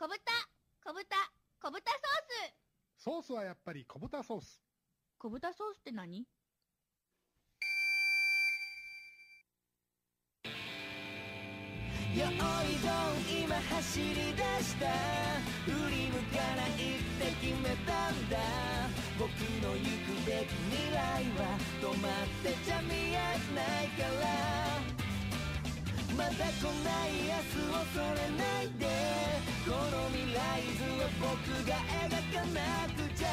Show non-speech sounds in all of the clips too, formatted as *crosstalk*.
小豚、小豚、小豚ソース。ソースはやっぱり小豚ソース。小豚ソースって何？よいどん今走り出した。振り向かないって決めたんだ。僕の行くべき未来は止まってちゃ見えないから。まだ来ない明日を恐れないで。この未来図を僕が描かなくちゃ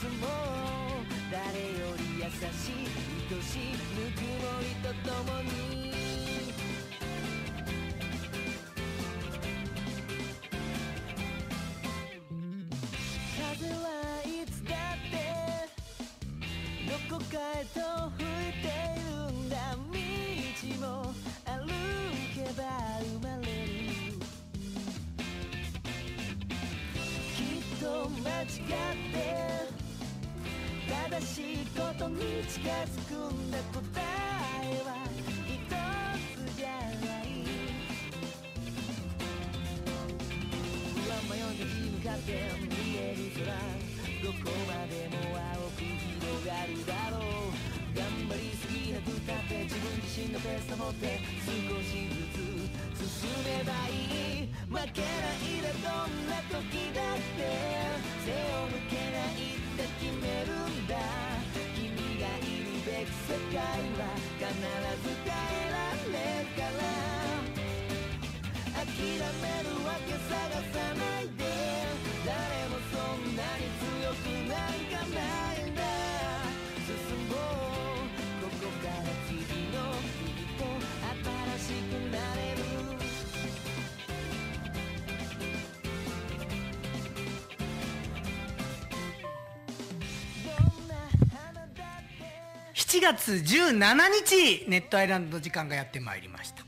進もう誰より優しい愛しいぬくもりとともに風はいつだってどこかへと吹間違って正しいことに近づくんだ答えは一つじゃない。不安迷い立ち向かって見える空。どこまでも青く広がるだろう。頑張りなくたって自分自身のペースを持って少しずつ進めばいい負けないでどんな時だって背を向けないって決めるんだ君がいるべき世界は必ず変えられるから諦めるわけ探さない7月17日ネットアイランドの時間がやってまいりました。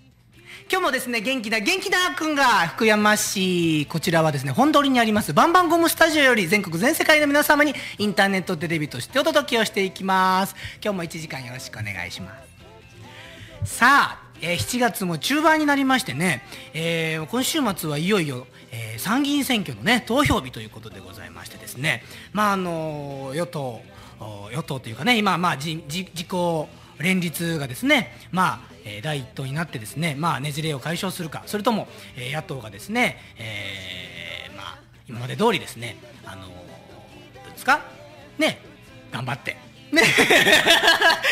今日もですね元気な元気なくんが福山市こちらはですね本通りにありますバンバンゴムスタジオより全国全世界の皆様にインターネットテレビとしてお届けをしていきます。今日も1時間よろしくお願いします。さあ、えー7月も中盤になりましてね、えー今週末はいよいよ、えー参議院選挙のね投票日ということでございましてですね。まああの与党与党というかね今まあじじ自公連立がですねまあ、えー第一党になってですねまあねじれを解消するかそれとも、えー野党がですね、えーまあ今まで通りですねあのどうですか？ね頑張って。ね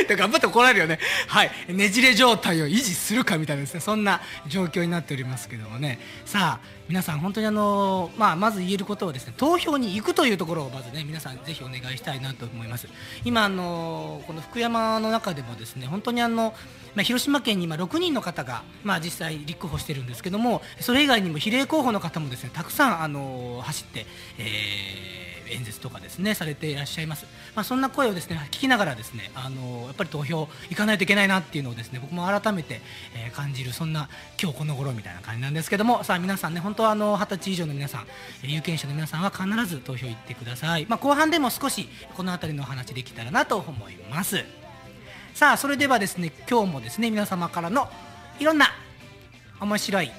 *laughs* 頑張って怒られるよね。はい。ねじれ状態を維持するかみたいなですね、そんな状況になっておりますけどもね。さあ、皆さん本当にあの、まあ、まず言えることはですね、投票に行くというところをまずね、皆さんぜひお願いしたいなと思います。今、あの、この福山の中でもですね、本当にあの、まあ、広島県に今6人の方が、まあ、実際立候補してるんですけどもそれ以外にも比例候補の方もですねたくさんあの走って、えー演説とかですねされていらっしゃいます、まあ、そんな声をですね聞きながらですねあのやっぱり投票行かないといけないなっていうのをですね僕も改めて、感じるそんな今日この頃みたいな感じなんですけどもさあ皆さんね本当はあの20歳以上の皆さん有権者の皆さんは必ず投票行ってください、まあ、後半でも少しこの辺りのお話できたらなと思います。さあそれではですね今日もですね皆様からのいろんな面白い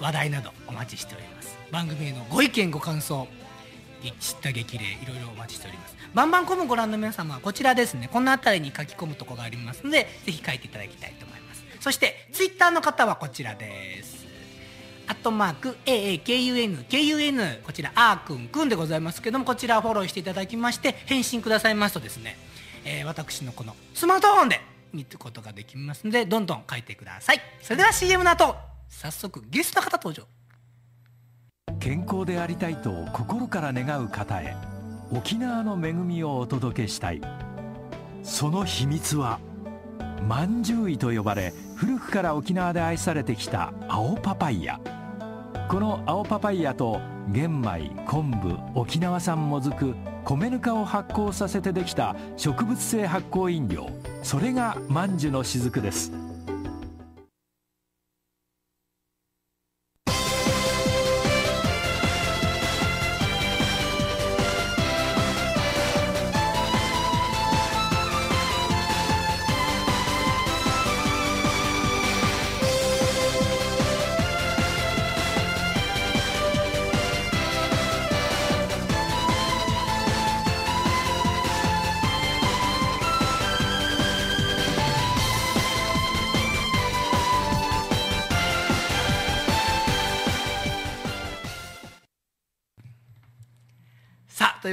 話題などお待ちしております。番組へのご意見ご感想知った激励いろいろお待ちしております。バンバンコムご覧の皆様はこちらですね。この辺りに書き込むとこがありますのでぜひ書いていただきたいと思います。そしてツイッターの方はこちらです。アットマーク AAKUNKUN こちらあーくんくんでございますけどもこちらフォローしていただきまして返信くださいますとですね、えー私のこのスマートフォンで見ることができますのでどんどん書いてください。それでは CM の後早速ゲストの方登場。健康でありたいと心から願う方へ沖縄の恵みをお届けしたい。その秘密はまんじゅういと呼ばれ古くから沖縄で愛されてきた青パパイヤ。この青パパイヤと玄米昆布沖縄産もずく米ぬかを発酵させてできた植物性発酵飲料。それがまんじゅの雫です。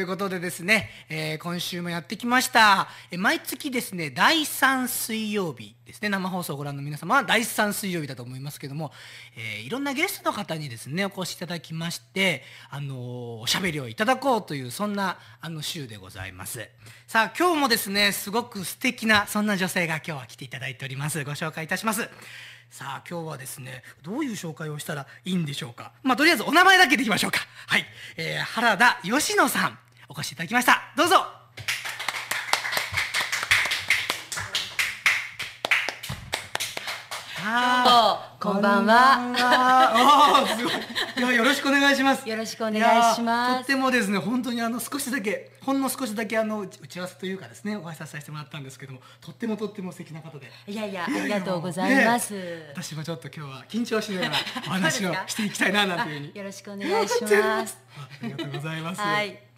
いうことでですね、えー今週もやってきました、えー毎月ですね第3水曜日ですね。生放送をご覧の皆様は第3水曜日だと思いますけども、えーいろんなゲストの方にですねお越しいただきまして、あのーおしゃべりをいただこうというそんなあの週でございます。さあ今日もですねすごく素敵なそんな女性が今日は来ていただいております。ご紹介いたします。さあ今日はですねどういう紹介をしたらいいんでしょうか。まあとりあえずお名前だけでいきましょうか。はい、えー原田義野さん。お越しいただきました。どうぞ。こんばんは。すごい。いやよろしくお願いします。よろしくお願いします。とってもですね本当にあの少しだけほんの少しだけあの打ち合わせというかですねお挨拶させてもらったんですけどもとってもとっても素敵な方で。いやいやありがとうございます。ね私もちょっと今日は緊張しながらお話をしていきたいななんていうふうに。よろしくお願いします。*laughs* あありがとうございます。はい。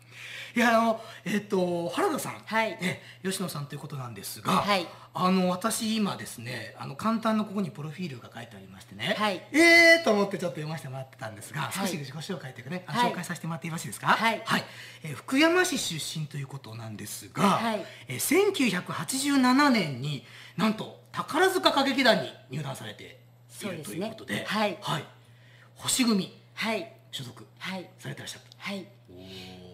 いやあのえっ、と原田さん、はい。ね吉野さんということなんですが、はい。あの私今ですねあの簡単なここにプロフィールが書いてありましてね、はい。えーと思ってちょっと読ませてもらってたんですが、い。少し自己紹介というかね、はい。紹介させてもらってよろしいですか？はい。えー福山市出身ということなんですが、はい。えー1987年になんと宝塚歌劇団に入団されているということで、はい。星組はい。所属はい。されてらっしゃる。はい。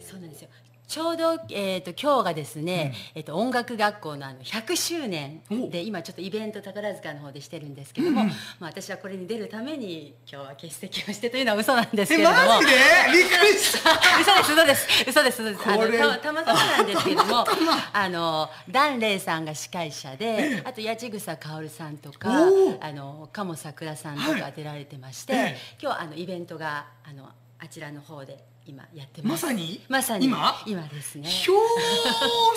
そうなんですよちょうど、えー、と今日がですね、えー、と音楽学校のあの100周年お。で今ちょっとイベント宝塚の方でしてるんですけども、まあ、私はこれに出るために今日は欠席をしてというのは嘘なんですけえれども。マジで？びっくりした。嘘です嘘です。嘘です嘘です。あのたたまたまなんですけれども *laughs* あのダンレイさんが司会者であと八千草薫さんとかあの鴨桜さんとはい。か出られてまして、ええ。今日あのイベントがあのあちらの方で今やってます。まさに？まさに。今？今ですね。ひょー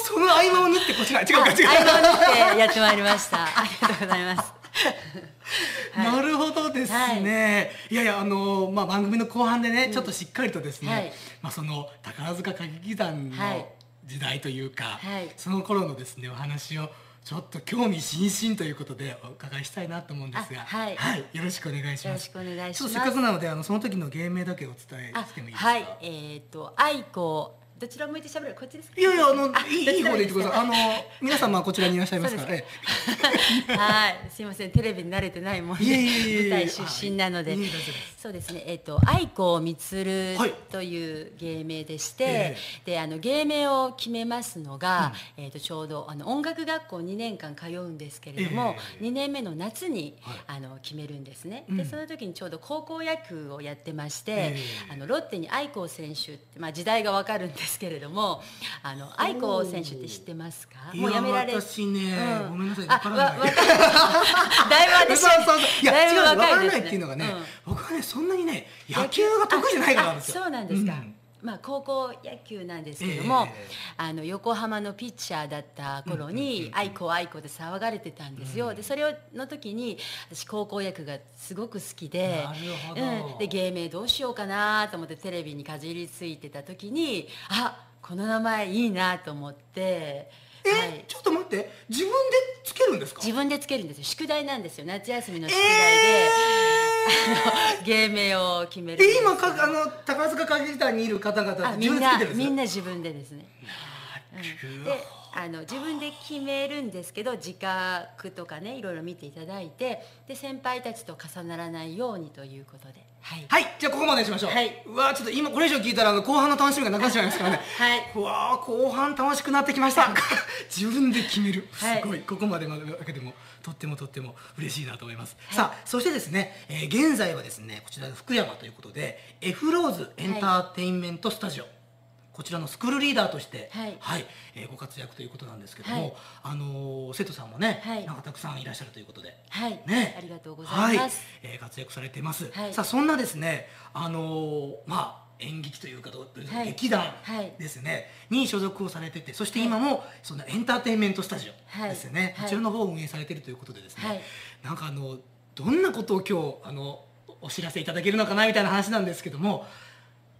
その合間を縫ってこちら違うか違うあ合間を縫ってやってまいりました。*laughs* ありがとうございます。*laughs* はい。なるほどですね、い、やいやあのまあ番組の後半でね、ちょっとしっかりとですね、はい。まあその宝塚歌劇団のはい。時代というか、はい。その頃のですねお話をちょっと興味津々ということでお伺いしたいなと思うんですが、あはい。よろしくお願いします。よろしくお願いします。ちょっとせっかくなのであのその時の芸名だけお伝えあしてもいいですか？はい。えっ、と愛子どちら向いて喋るこっちですか？いやいやあのいいいい方で言ってください。あの皆様はこちらにいらっしゃいますから。そうねで。*laughs* はい、すいません、テレビに慣れてないもんで、いえいえいえ。いえ舞台出身なので。そうですね、えっ、と、愛子みつるはい。という芸名でして、えで、あの芸名を決めますのが、えっ、と、ちょうど、あの音楽学校2年間通うんですけれども、え2年目の夏に、はい。あの決めるんですね。うん。で、その時にちょうど高校野球をやってまして、ええ。あのロッテに愛子選手って、まあ時代がわかるんですけれども、あの愛子選手って知ってますか？もうやめられ私ね、うん。ごめんなさいあわからない。だいぶ私いや違うわからないっていうのがね、うん。僕はねそんなにね野球が得意じゃないからなんですよ。あそうなんですか、うんまあ高校野球なんですけども、ええ。あの横浜のピッチャーだった頃に「愛子愛子」で騒がれてたんですよ、でそれをの時に私高校野球がすごく好きでなるほど。うん、で芸名どうしようかなと思ってテレビにかじりついてた時にあこの名前いいなと思って、え、はい。ちょっと待って。自分でつけるんですか？自分でつけるんですよ。宿題なんですよ。夏休みの宿題で、*laughs* あの芸名を決めるんで今かあの宝塚歌劇団にいる方々みんなみんな自分でですね、うん、であの自分で決めるんですけど自覚とかねいろいろ見ていただいてで先輩たちと重ならないようにということではい、はいじゃあここまでにしましょう、はい。うわーちょっと今これ以上聞いたらあの後半の楽しみがなくなっちゃいますからね。はい。うわー後半楽しくなってきました。*laughs* 自分で決める。すはい。ごい、ここまでだけでもとってもとっても嬉しいなと思います、さあそしてですね、えー現在はですねこちら福山ということで F ローズエンターテインメントスタジオ、こちらのスクールリーダーとして、はい。えーご活躍ということなんですけども、はい。あのー生徒さんもね、はい。なんかたくさんいらっしゃるということで、はい。ね、ありがとうございます。はい。えー活躍されてます、はい。さあそんなですねあのーまあ演劇というか劇団はい。ですね、に所属をされててそして今もそのエンターテインメントスタジオはい。ですよね、はい。こちらの方を運営されているということでですね、はい。なんかあのどんなことを今日あのお知らせいただけるのかなみたいな話なんですけども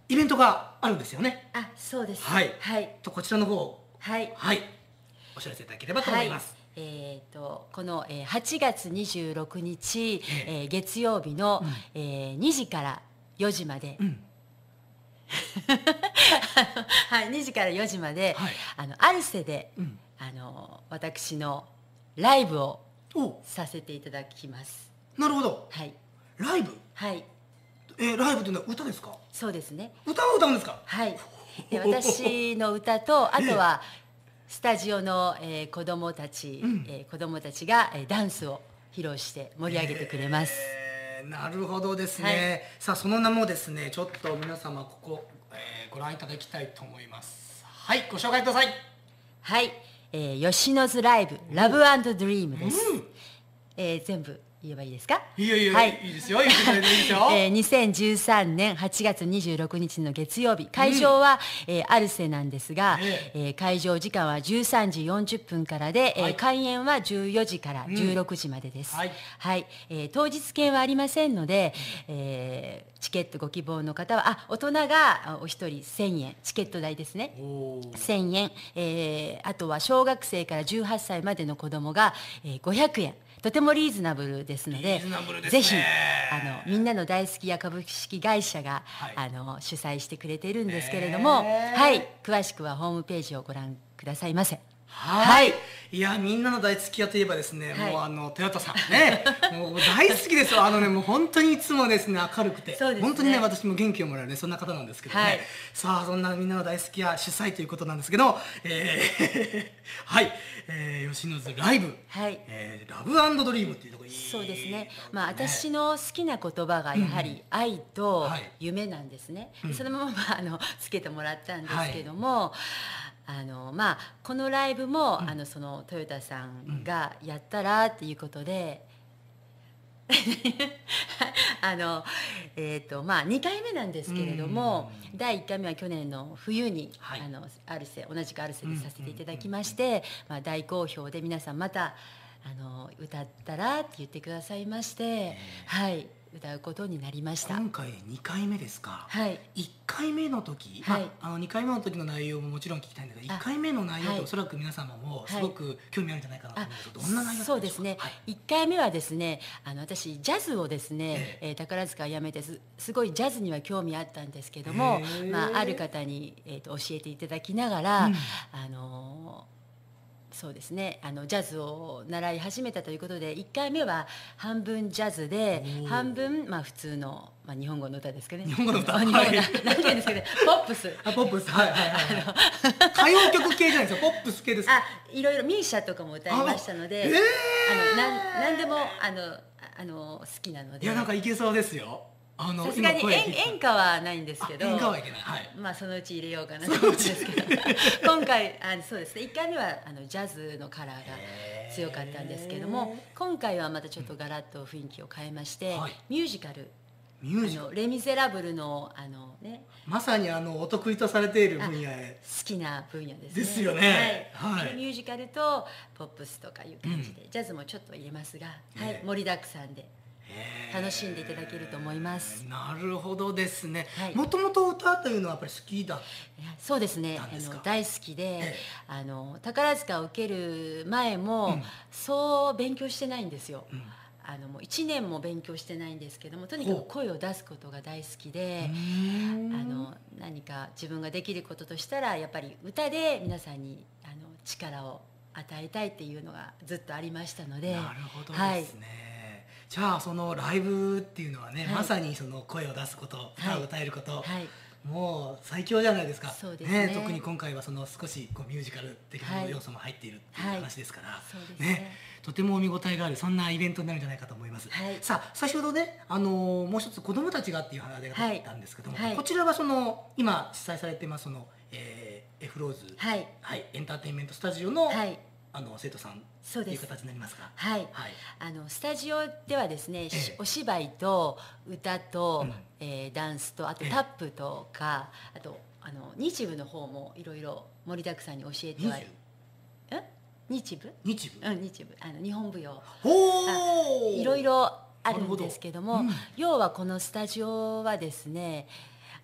イベントがあるんですよね。あそうです。はい。はい。とこちらの方をはい。はい。お知らせいただければと思います、はい。えー、とこの、えー、8月26日、ええ。ー月曜日の、えー2時から4時まで、うん。*laughs* はい、2時から4時まで、はい。あのアルセで、うん。あの私のライブをお。させていただきます。なるほど。はい。ライブ？はいえーライブというのは歌ですか？そうですね。歌を歌うんですか？はい。で私の歌と *laughs* あとはスタジオの、えー子供たち、うん。えー子供たちが、えーダンスを披露して盛り上げてくれます、えーなるほどですね、はい。さあその名もですねちょっと皆様ここ、えーご覧いただきたいと思います。はいご紹介ください。はい、えー、吉野津ライブラブドリームです、えー全部言えばいいですか？いやいや、はい。い、いですよ。言ってくれていいですよ、*laughs* えー、2013年8月26日の月曜日。会場は、えーアルセなんですが、ええ。ー会場時間は13時40分からで、えーはい。開演は14時から16時までです、はい。えー当日券はありませんので、えーチケットご希望の方はあ大人があお一人1000円。チケット代ですね。おー。1000円、えーあとは小学生から18歳までの子供が、えー500円とてもリーズナブルですのでね。ぜひあのみんなの大好きや株式会社が、はい。あの主催してくれているんですけれども、はい。詳しくはホームページをご覧くださいませ。はい、はいいやみんなの大好き屋といえばですね、はい。もうあのトヨタさん。ね。もう大好きですよ。あのねもう本当にいつもですね明るくて、ね。本当にね私も元気をもらうねそんな方なんですけどね、はい。さあそんなみんなの大好き屋主催ということなんですけど、えー *laughs* はい、えー、吉野津ライブ、はい。えーラブドリームっていうところいいそうですね、まあ、私の好きな言葉がやはり愛とはい。夢なんですね、うん。そのままあのつけてもらったんですけども、あのまあ、このライブも、あのそのトヨタさんがやったらっていうことで。*laughs* あのえーとまあ、2回目なんですけれども、第1回目は去年の冬に、はい。あのアルセ同じくアルセでさせていただきまして、まあ、大好評で皆さんまたあの歌ったらって言ってくださいまして、はい、歌うことになりました。今回2回目ですか、はい。1回目の時、はい。まあ、あの2回目の時の内容ももちろん聞きたいんだけどあ1回目の内容はい。とおそらく皆様もすごく興味あるんじゃないかなと思うんですけど、あどんな内容だったそうですね、はい。1回目はですねあの私ジャズをですね、ええ。ー宝塚を辞めてすすごいジャズには興味あったんですけどもまあ、ある方に、えー、と教えていただきながら、うん。あのーそうですね。あのジャズを習い始めたということで1回目は半分ジャズで半分、まあ、普通の、まあ、日本語の歌ですけどね。日本語の歌。あ日本語はい。な *laughs* なんていうんですかね。ポップス。あポップス。はいはいはい。はい歌謡曲系じゃないですよ。*laughs* ポップス系ですあいろいろミーシャとかも歌いましたのであえー。あのなんなんでもあのああの好きなので。いやなんかいけそうですよあのさすがに演演歌はないんですけどあ演歌はいけない。はい。まあそのうち入れようかなと思うんですけど。*laughs* 今回あそうですね。1回目はあのジャズのカラーが強かったんですけども今回はまたちょっとガラッと雰囲気を変えまして、はい。ミュージカル。あミュージカル？のレ・ミゼラブルのあのね。まさにあのお得意とされている分野へ。好きな分野ですね。ですよね。はい。はい。でミュージカルとポップスとかいう感じで、ジャズもちょっと入れますが、はい。ええ盛りだくさんで楽しんでいただけると思います。なるほどですね。はい。もともと歌というのはやっぱり好きだそうですね。あの大好きで、ええ。あの宝塚を受ける前も、そう勉強してないんですよ。あのもう1年も勉強してないんですけどもとにかく声を出すことが大好きで、あの何か自分ができることとしたらやっぱり歌で皆さんにあの力を与えたいっていうのがずっとありましたのでなるほどはいですね、じゃあそのライブっていうのはね、はい。まさにその声を出すこと歌を歌えること、はい。もう最強じゃないですか。そうですね。特に今回はその少しこうミュージカル的なはい。要素も入っているっていうはい話ですから、そうですね。とてもお見応えがあるそんなイベントになるんじゃないかと思います、はい。さあ先ほどね、あのーもう一つ子どもたちがっていう話があったんですけども、はい。はいこちらはその今主催されてますその、えー、エフローズ、はい。はい、エンターテインメントスタジオの,、はいあの生徒さんという形になりますか？はい。はい。あのスタジオではですね、しえ。えお芝居と歌と、うん。えーダンスとあとええ。タップとか、あとあの日舞の方もいろいろ盛りだくさんに教えては20ん日舞日舞、うん日舞あの日本舞踊。いろいろあるんですけどもど。うん。要はこのスタジオはですね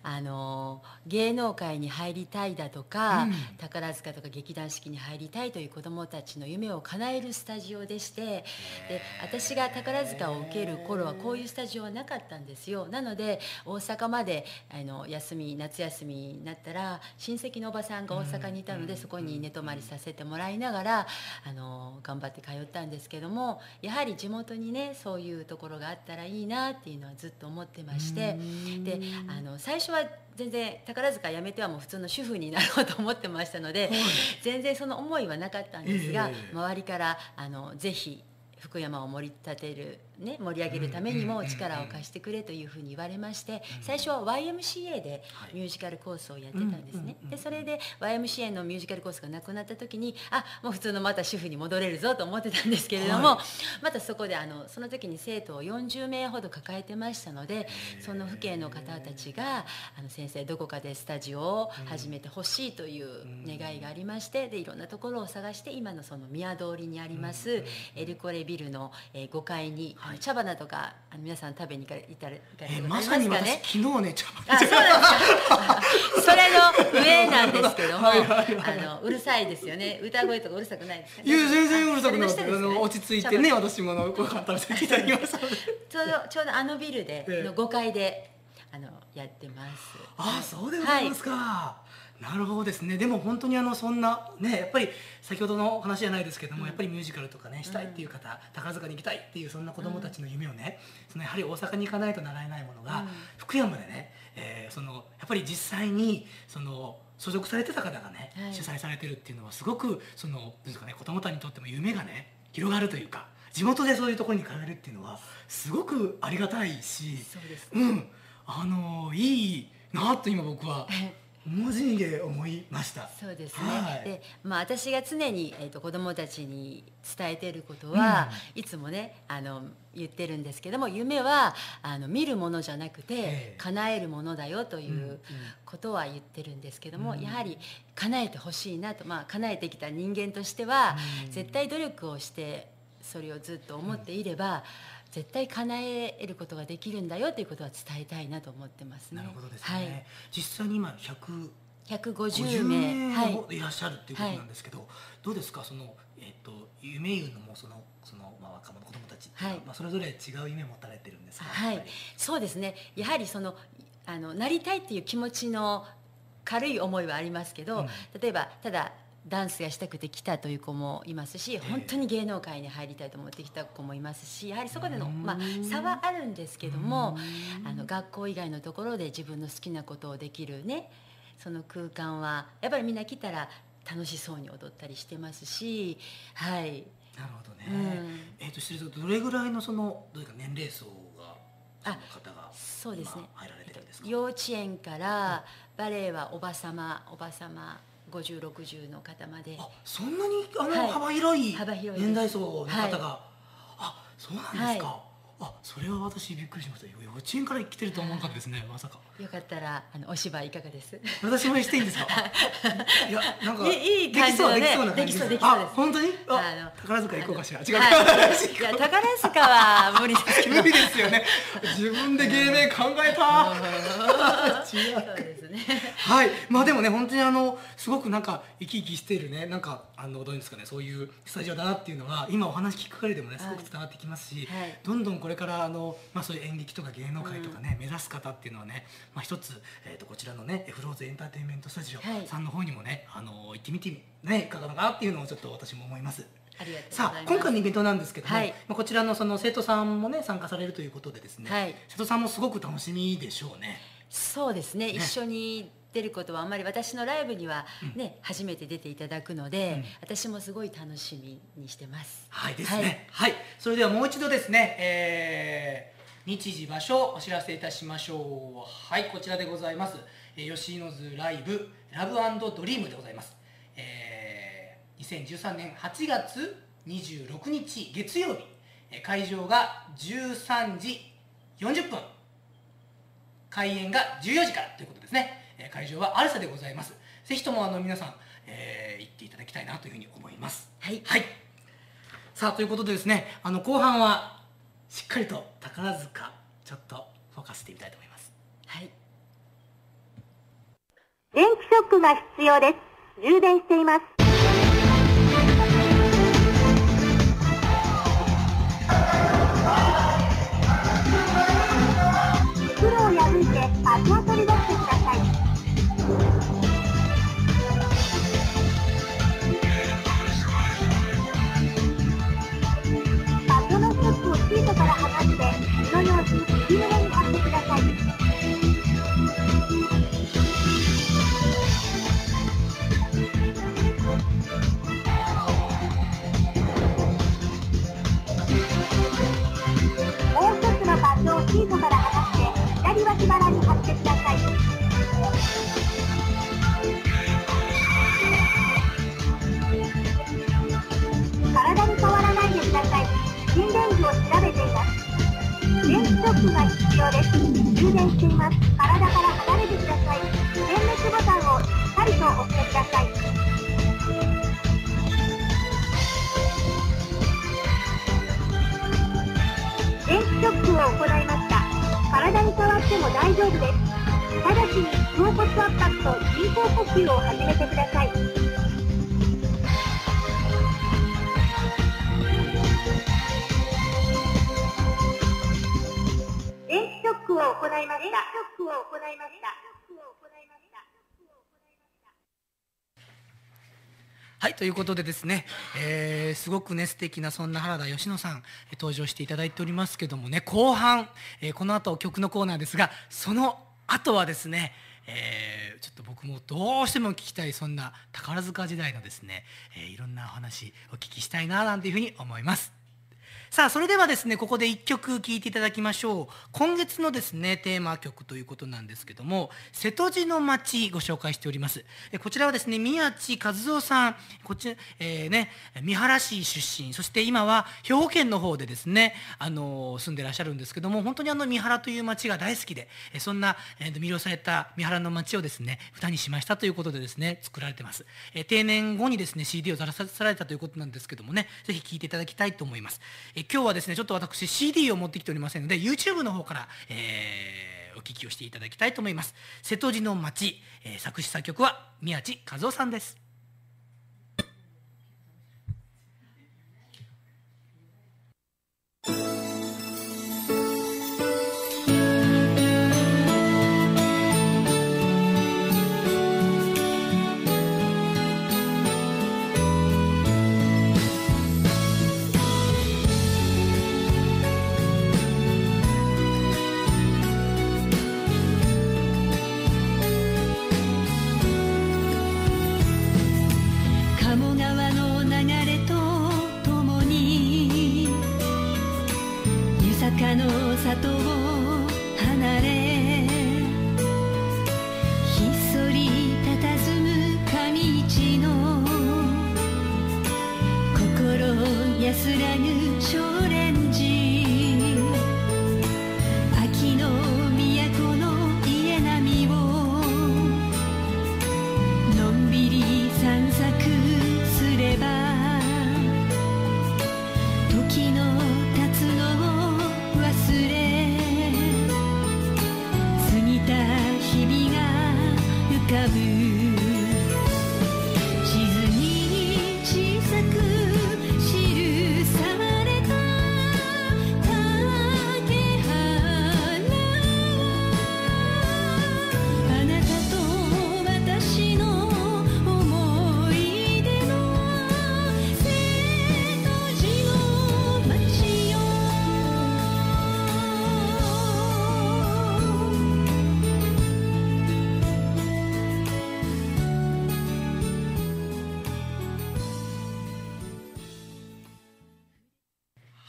あの芸能界に入りたいだとか、うん。宝塚とか劇団四季に入りたいという子どもたちの夢を叶えるスタジオでしてで私が宝塚を受ける頃はこういうスタジオはなかったんですよ。なので大阪まであの休み夏休みになったら親戚のおばさんが大阪にいたので、そこに寝泊まりさせてもらいながらあの頑張って通ったんですけどもやはり地元にねそういうところがあったらいいなっていうのはずっと思ってましてであの最初は全然宝塚辞めてはもう普通の主婦になろうと思ってましたので、全然その思いはなかったんですが、ええ。周りからあのぜひ福山を盛り立てる、ね、盛り上げるためにも力を貸してくれというふうに言われまして最初は YMCA でミュージカルコースをやってたんですね。でそれで YMCA のミュージカルコースがなくなった時にあもう普通のまた主婦に戻れるぞと思ってたんですけれども、はまたそこであのその時に生徒を40名ほど抱えてましたのでその父兄の方たちがあの先生どこかでスタジオを始めてほしいという願いがありましてでいろんなところを探して今のその宮通りにありますエルコレビルの、えー5階に、あの茶花とかあの皆さん食べに行かれたら行かれえたことありまさに私ますかね。昨日ね茶あ、そうなんですか。*laughs* それの上なんですけども、はいはいはいあのうるさいですよね。歌声とかうるさくないですか、いや全然うるさくなくてあの落ち着いてね私もあのご飯食べていただきましたちょうどちょうどあのビルで、ええ。の5階であのやってます。ああそうでございますか、なるほどですね。でも本当にあのそんなねやっぱり先ほどのお話じゃないですけども、やっぱりミュージカルとかねしたいっていう方、宝塚に行きたいっていうそんな子供たちの夢をね、そのやはり大阪に行かないとならえないものが、うん。福山でね、えーそのやっぱり実際にその所属されてた方がね、はい。主催されてるっていうのはすごくそのですかね子供たちにとっても夢がね広がるというか地元でそういうところに通えるっていうのはすごくありがたいしそうですうん。あのいいなと今僕は *laughs* 文字で思いました。そうですね、はい。でまあ、私が常に、えー、と子どもたちに伝えていることは、いつもねあの言ってるんですけども夢はあの見るものじゃなくて、ええ。叶えるものだよというんううん。ことは言ってるんですけども、うん。やはり叶えてほしいなと、まあ、叶えてきた人間としては、うん。絶対努力をしてそれをずっと思っていれば、絶対叶えることができるんだよということは伝えたいなと思ってますね。なるほどですね、はい、実際に今150 150名。はい名いらっしゃるっていうことなんですけど、どうですか？その、えっと夢言うのもそのその、まあ、若者子供たちは、はい。まあ、それぞれ違う夢を持たれてるんですか？はい。そうですね。やはりそのあのなりたいっていう気持ちの軽い思いはありますけど、うん。例えばただダンスがしたくて来たという子もいますし、本当に芸能界に入りたいと思ってきた子もいますしやはりそこでの、うん。まあ、差はあるんですけどもあの学校以外のところで自分の好きなことをできるねその空間はやっぱりみんな来たら楽しそうに踊ったりしてますしはい。なるほどね、うん。えっ、ととどれぐらいのそのどういうか年齢層があ方がそうですね。今入られてるんですか、幼稚園からバレエはおばさまおばさま5060の方まで。あそんなにあの、はい。幅広い年代層の方が、はい。あそうなんですか、あそれは私びっくりしました。幼稚園から来てるとは思わなかったですね。まさか。よかったらあのお芝居いかがです？私もしていいんですか？*laughs* いやなんかいいできそうな感じできそうできそうです。あ本当に？ああの宝塚行こうかしら。違う、はい、いや宝塚は無理です無理ですよね。自分で芸名考えた。*laughs* 違う。そうですね。はい、まあでもね本当にあのすごくなんか生き生きしているね。なんかあのどういうんですかねそういうスタジオだなっていうのは今お話聞く限りでもねすごく伝わってきますし、はい。どんどんこれからあのまあそういう演劇とか芸能界とかね、目指す方っていうのはねまあ一つえっ、とこちらのねエフローズエンターテインメントスタジはい。オさんの方にもねあの行ってみてねいかがかなっていうのをちょっと私も思います。さあ今回のイベントなんですけども、はい。まあこちらのその生徒さんもね参加されるということでですね、はい。生徒さんもすごく楽しみでしょうね。そうですね。一緒に出ることはあんまり私のライブにはね、初めて出ていただくので、うん私もすごい楽しみにしてますはいですね。はい、それではもう一度ですね、えー日時場所お知らせいたしましょう。はい、こちらでございます。えー吉野津ライブラブドリームでございます。えー2013年8月26日月曜日、えー会場が13時40分。開演が14時からということですね、えー会場はアルサでございます。ぜひともあの皆さん、えー行っていただきたいなというふうに思います。はい。はい。さあということでですねあの後半はしっかりと宝塚ちょっとフォーカスしてみたいと思います。はい。電気ショックが必要です。充電しています。袋を破いて足を取り出してこということでですね、えーすごくね素敵なそんな原田芳乃さん登場していただいておりますけどもね後半、えーこの後曲のコーナーですがその後はですねえーちょっと僕もどうしても聞きたいそんな宝塚時代のですね、えーいろんなお話お聞きしたいななんていうふうに思います。さあそれではですねここで1曲聴いていただきましょう。今月のですねテーマ曲ということなんですけども瀬戸地の町ご紹介しております。こちらはですね宮地和夫さん。こっち、えーね三原市出身。そして今は兵庫県の方でですねあの住んでらっしゃるんですけども本当にあの三原という町が大好きでそんな、えー魅了された三原の町をですね歌にしましたということでですね作られてます。え定年後にですね CD を出されたということなんですけどもねぜひ聴いていただきたいと思います。今日はですねちょっと私 CD を持ってきておりませんので YouTube の方から、えーお聞きをしていただきたいと思います。瀬戸地の町、えー作詞作曲は宮地和夫さんです。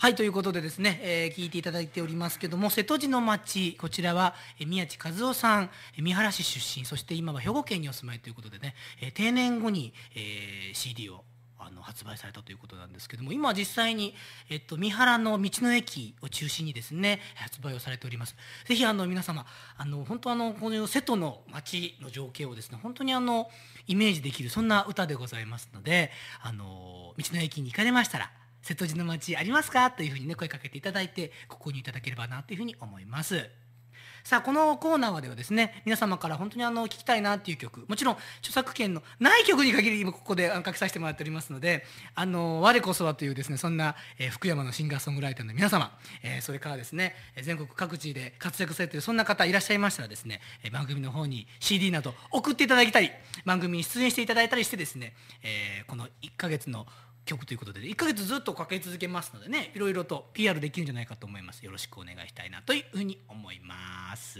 はいということでですね、えー聞いていただいておりますけども瀬戸地の町こちらは、えー宮地和夫さんえー三原市出身そして今は兵庫県にお住まいということでね、えー定年後に、えー CD をあの発売されたということなんですけども今は実際に、えっと、三原の道の駅を中心にですね発売をされております。ぜひあの皆様あの本当あのこの瀬戸の町の情景をですね本当にあのイメージできるそんな歌でございますのであの道の駅に行かれましたら瀬戸地の町ありますか？というふうにね声かけていただいてご購入いただければなというふうに思います。さあこのコーナーではですね皆様から本当にあの聞きたいなっていう曲。もちろん著作権のない曲に限り今ここであのかけさせてもらっておりますので「あの我こそは」というですねそんな、え福山のシンガーソングライターの皆様、えそれからですね全国各地で活躍されているそんな方いらっしゃいましたらですね番組の方に CD など送っていただきたり番組に出演していただいたりしてですね、えこの1ヶ月の曲ということで1ヶ月ずっとかけ続けますのでねいろいろと PR できるんじゃないかと思います。よろしくお願いしたいなというふうに思います。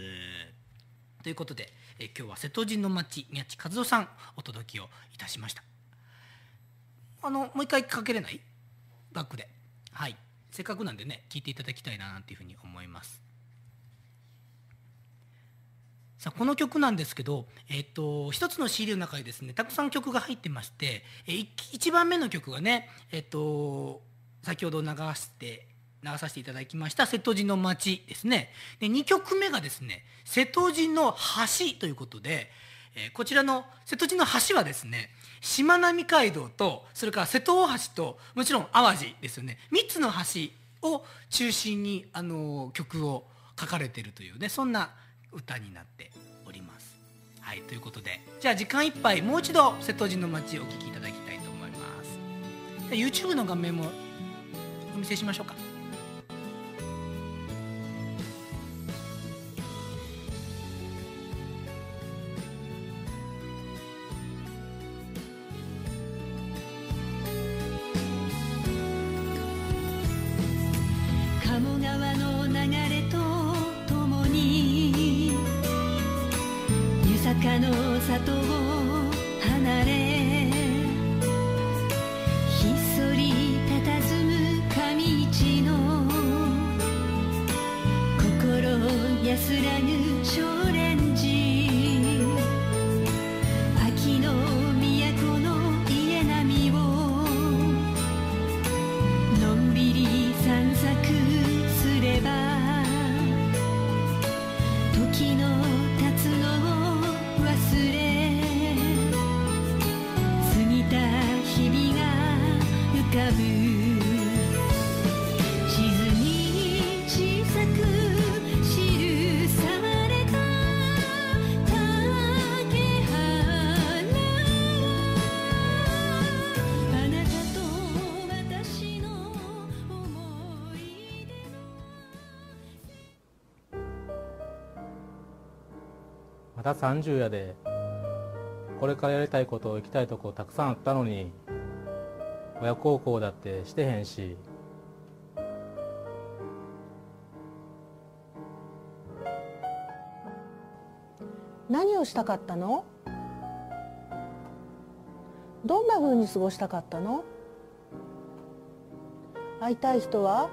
ということで、え今日は瀬戸神の町宮地和夫さんお届けをいたしました。あのもう一回かけれない？バックで。はい。せっかくなんでね聞いていただきたいななんていうふうに思います。さあこの曲なんですけど、えっと一つの CD の中にですねたくさん曲が入ってまして、え、1番目の曲がね、えっと先ほど流して流させていただきました瀬戸神の町ですね。で2曲目がですね瀬戸神の橋ということで、えこちらの瀬戸神の橋はですねしまなみ海道とそれから瀬戸大橋ともちろん淡路ですよね。3つの橋を中心にあの曲を書かれているというねそんな歌になっております。はいということでじゃあ時間いっぱいもう一度瀬戸神の街をお聴きいただきたいと思います。で YouTube の画面もお見せしましょうか。30やで。これからやりたいこと行きたいとこたくさんあったのに親孝行だってしてへんし。何をしたかったの？どんな風に過ごしたかったの？会いたい人は？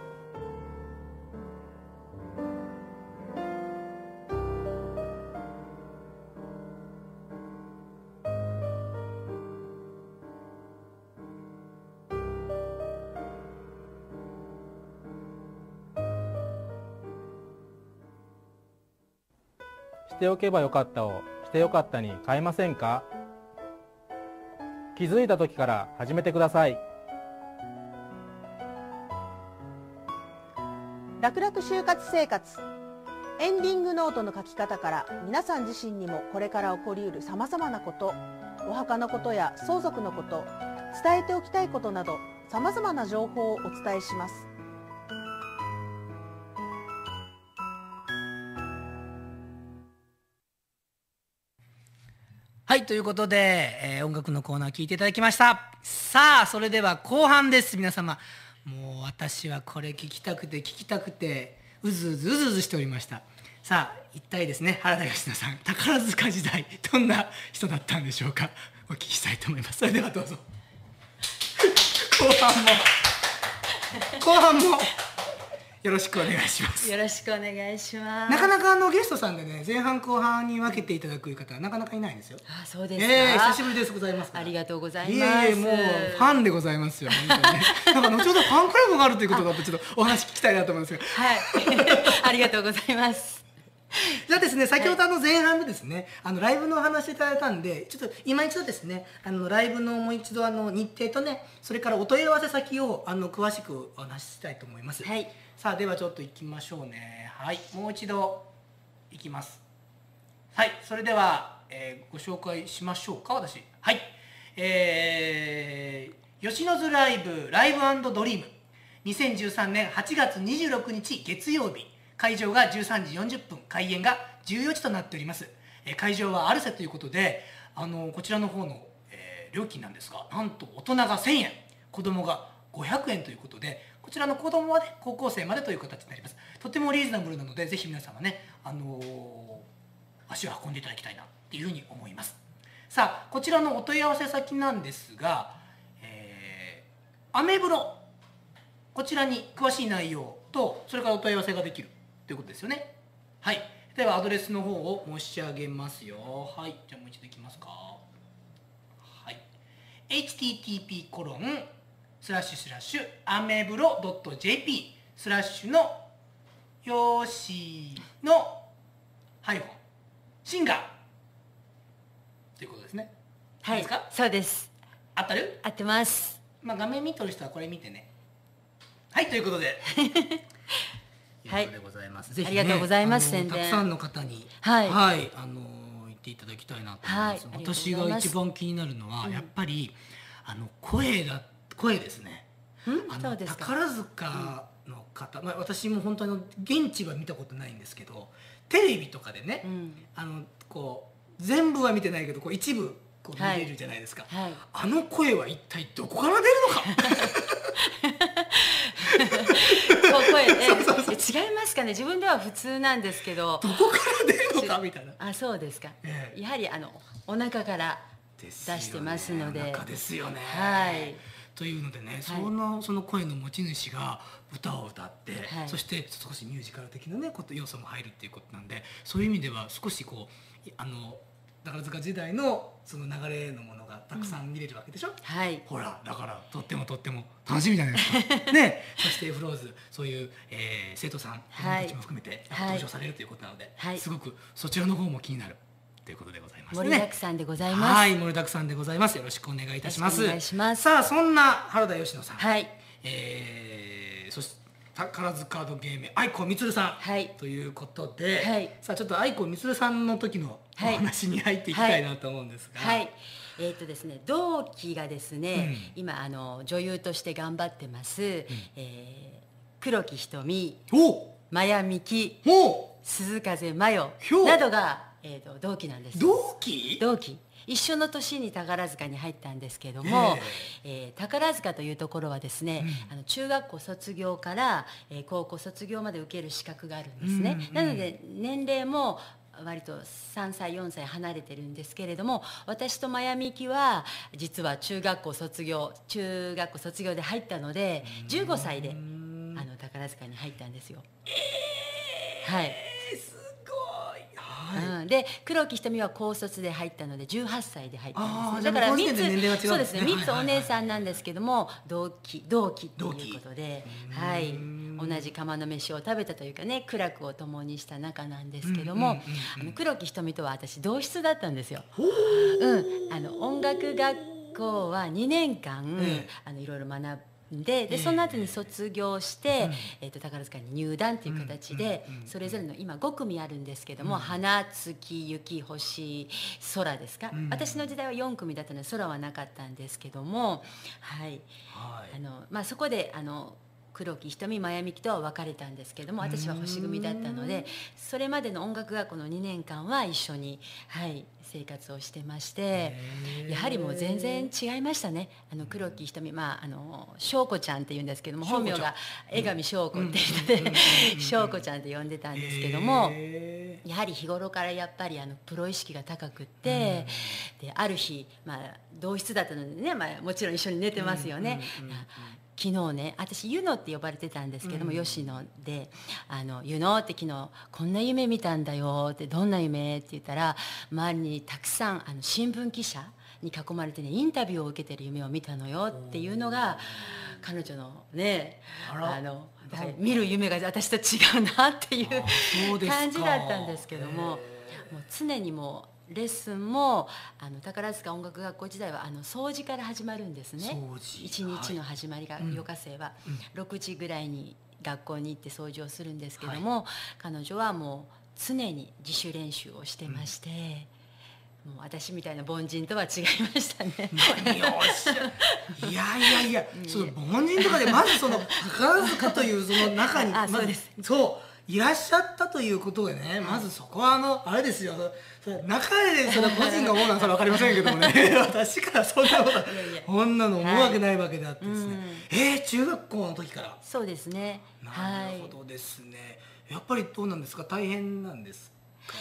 しておけばよかったをしてよかったに変えませんか？気づいた時から始めてください。楽々就活生活。エンディングノートの書き方から皆さん自身にもこれから起こりうるさまざまなことお墓のことや相続のこと伝えておきたいことなどさまざまな情報をお伝えします。ということで、えー音楽のコーナー聞いていただきました。さあそれでは後半です。皆様もう私はこれ聞きたくて聞きたくてうずうずうずうずしておりました。さあ一体ですね原田芳乃さん宝塚時代どんな人だったんでしょうか？お聞きしたいと思います。それではどうぞ。*laughs* 後半も。後半も。よろしくお願いします。よろしくお願いします。なかなかあのゲストさんでね前半後半に分けていただく方はなかなかいないんですよ。あそうですか、ええ久しぶりですございますありがとうございいます。えいえもうファンでございますよ本当にね。なんか後ほどファンクラブがあるということだとちょっとお話聞きたいなと思うんですがはい。*laughs* ありがとうございます *laughs* じゃあですね先ほどあの前半でですね、あのライブのお話いただいたんでちょっと今一度ですねあのライブのもう一度あの日程とねそれからお問い合わせ先をあの詳しくお話ししたいと思います、はい。さあではちょっと行きましょうね。はい。もう一度いきます。はい。それでは、えーご紹介しましょうか私。はい。えー、吉野津ライブライブドリーム。2013年8月26日月曜日会場が13時40分開演が14時となっております、え会場はアルセということであのこちらの方の、えー料金なんですがなんと大人が1000円子供が500円ということでこちらの子供はね高校生までという形になります。とてもリーズナブルなのでぜひ皆様ねあのー足を運んでいただきたいなっていうふうに思います。さあこちらのお問い合わせ先なんですが、えーアメブロこちらに詳しい内容とそれからお問い合わせができるということですよね。はい。ではアドレスの方を申し上げますよ。はい。じゃあもう一度いきますか。はい。http コロンスラッシュスラッシュアメブロ .jp スラッシュのよしのハイフォン。シンガー。ということですね。はい。いいですか？そうです。合ってる？合ってます。まあ画面見とる人はこれ見てね。はい。ということで *laughs* はい。でございます、ぜひ、ありがとうございますたくさんの方にはい。あの言っていただきたいなと思います、はい私が一番気になるのは、うん。やっぱりあの声だ声ですね。あの宝塚の方、まあ、私も本当に現地は見たことないんですけどテレビとかでね、うん。あのこう全部は見てないけどこう一部こう見れるじゃないですか、はい。あの声は一体どこから出るのか？*laughs* こう声 *laughs* え違いますかね？自分では普通なんですけど。どこから出るのかみたいな。あそうですか、ええ。やはりあのお腹から出してますので。中ですよね。はい。というのでね、そのその声の持ち主が歌を歌って、はい。そして少しミュージカル的なねこと要素も入るっていうことなんでそういう意味では少しこういあの宝塚時代のその流れのものがたくさん見れるわけでしょ、はい。ほらだからとってもとっても楽しみじゃないですか。ね。*laughs* そしてフローズそういう、えー生徒さん子供はいたちも含めてはい。登場されるということなので、はい。すごくそちらの方も気になるということでございますね。盛りだくさんでございます。はい盛りだくさんでございます。よろしくお願いいたします。よろしくお願いします。さあそんな原田芳乃さん。はい。えー宝塚の芸名愛子みつるさん、はい。ということで、はい。さあちょっと愛子みつるさんの時のおはい。話に入っていきたいなと思うんですが、はい。えーとですね、同期がですね、今あの女優として頑張ってます、えー黒木瞳お！真矢美紀お！鈴風真世などが、えー、と同期なんです。同期？同期一緒の年に宝塚に入ったんですけども、えー宝塚というところはですね、あの中学校卒業から、えー高校卒業まで受ける資格があるんですね、うんなので年齢も割と3歳4歳離れてるんですけれども私と真矢美紀は実は中学校卒業中学校卒業で入ったので15歳であの宝塚に入ったんですよ。はいはい、うん、で黒木瞳は高卒で入ったので18歳で入ったんです、だから3もうこの時点で年齢は違うんですね。つそうですね。3つお姉さんなんですけども同期同期ということではい。同じ釜の飯を食べたというかね苦楽を共にした仲なんですけども、うんうんうんうん。あの黒木瞳とは私同室だったんですよ。うん、あの音楽学校は2年間、ええ。あのいろいろ学んででその後に卒業して、えー、と宝塚に入団という形で、それぞれの今5組あるんですけども、花月雪星空ですか、うん。私の時代は4組だったので空はなかったんですけどもはい。はい。あの、まあ、そこであの黒木瞳真矢美紀とは別れたんですけども私は星組だったのでそれまでの音楽学校の2年間は一緒に、はい、生活をしてましてやはりもう全然違いましたね。あの黒木瞳まああの翔子ちゃんっていうんですけども本名が江上翔子っていうので翔子ちゃんって呼んでたんですけども。えやはり日頃からやっぱりあのプロ意識が高くって、である日、まあ、同室だったのでね、まあ、もちろん一緒に寝てますよね。昨日ね私ユノって呼ばれてたんですけども、吉野で「あのユノって昨日こんな夢見たんだよ」って「どんな夢?」って言ったら周りにたくさんあの新聞記者に囲まれてねインタビューを受けてる夢を見たのよっていうのが彼女のねあの、はい見る夢が私と違うなっていう感じだったんですけどももう常にもうレッスンもあの宝塚音楽学校時代はあの掃除から始まるんですね。一日の始まりがうん。余暇生は。6時ぐらいに学校に行って掃除をするんですけども、彼女はもう常に自主練習をしてまして、もう私みたいな凡人とは違いましたね。何をおっしゃ。いやいやいや *laughs* その凡人とかでまずその宝塚というその中に *laughs* そういらっしゃったということでねまずそこはあのあれですよ中でそれ個人が思うのはそれは分かりませんけどもね。*laughs* 私からそんなことこんなの思うわけないわけであってですね、うんえー、中学校の時から。そうですね。なはいるほ。どですね、やっぱりどうなんですか？大変なんですか？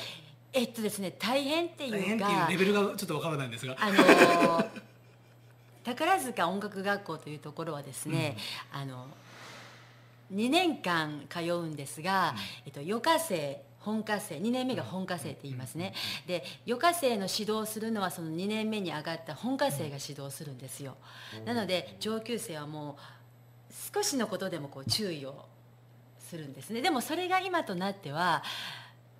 えっとですね大変っていうか大変っていうレベルがちょっと分からないんですが。あのー *laughs* 宝塚音楽学校というところはですね、あの2年間通うんですが、えっと、余課生本科生2年目が本科生って言いますね、で余課生の指導をするのはその2年目に上がった本科生が指導するんですよ、なので上級生はもう少しのことでもこう注意をするんですね。でもそれが今となっては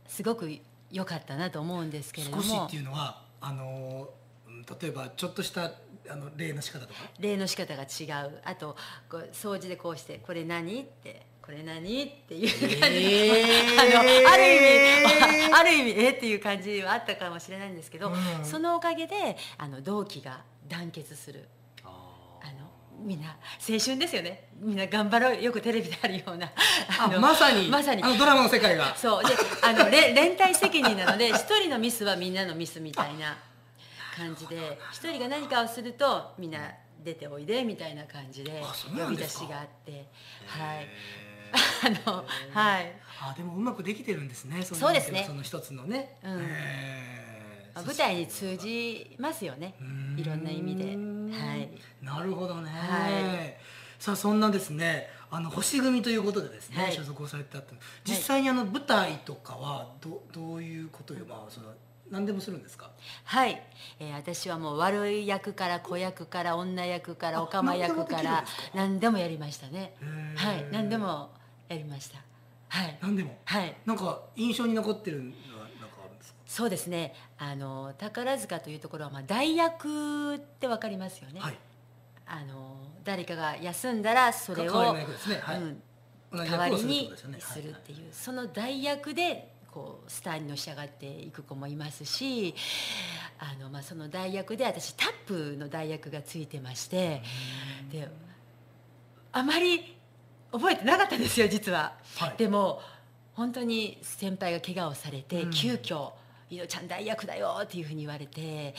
すごく良かったなと思うんですけれども。少しっていうのはあのうん例えばちょっとしたあの礼の仕方とか？礼の仕方が違う。あとこう掃除でこうして「これ何?」って「これ何?」っていう感じで、あのある意味ある意味えっていう感じはあったかもしれないんですけど、うん。そのおかげであの同期が団結する。あのみんな青春ですよね。みんな頑張ろう。よくテレビであるような。あのまさに。まさに。あのドラマの世界が。そう。であのれ連帯責任なので一人のミスはみんなのミスみたいな感じで一人が何かをするとみんな出ておいでみたいな感じで呼び出しがあって。はいあのはい。あでもうまくできてるんですね。そうですね。その一つのね、うん。へー。まあ舞台に通じますよね。いろんな意味で。はい。なるほどね、はい。さあそんなですね。あの星組ということでですね、はい。所属をされてあった実際にあの舞台とかはどどういうことよ。まあその何でもするんですか？はい、えー私はもう悪い役から子役から女役からあオカマ役から何でもやりましたね。はい。何でもやりました。はい。何でも？はい。なんか印象に残ってるのはなんかあるんですか？そうですね。あの宝塚というところは、まあ、代役ってわかりますよね、はい。あの誰かが休んだらそれを、か代わりにするっていう、その代役でこうスターにのし上がっていく子もいますしあの、まあ、その代役で私タップの代役がついてましてであまり覚えてなかったんですよ実は。はいでも本当に先輩が怪我をされて、うん急遽「いのちゃん代役だよ」っていうふうに言われて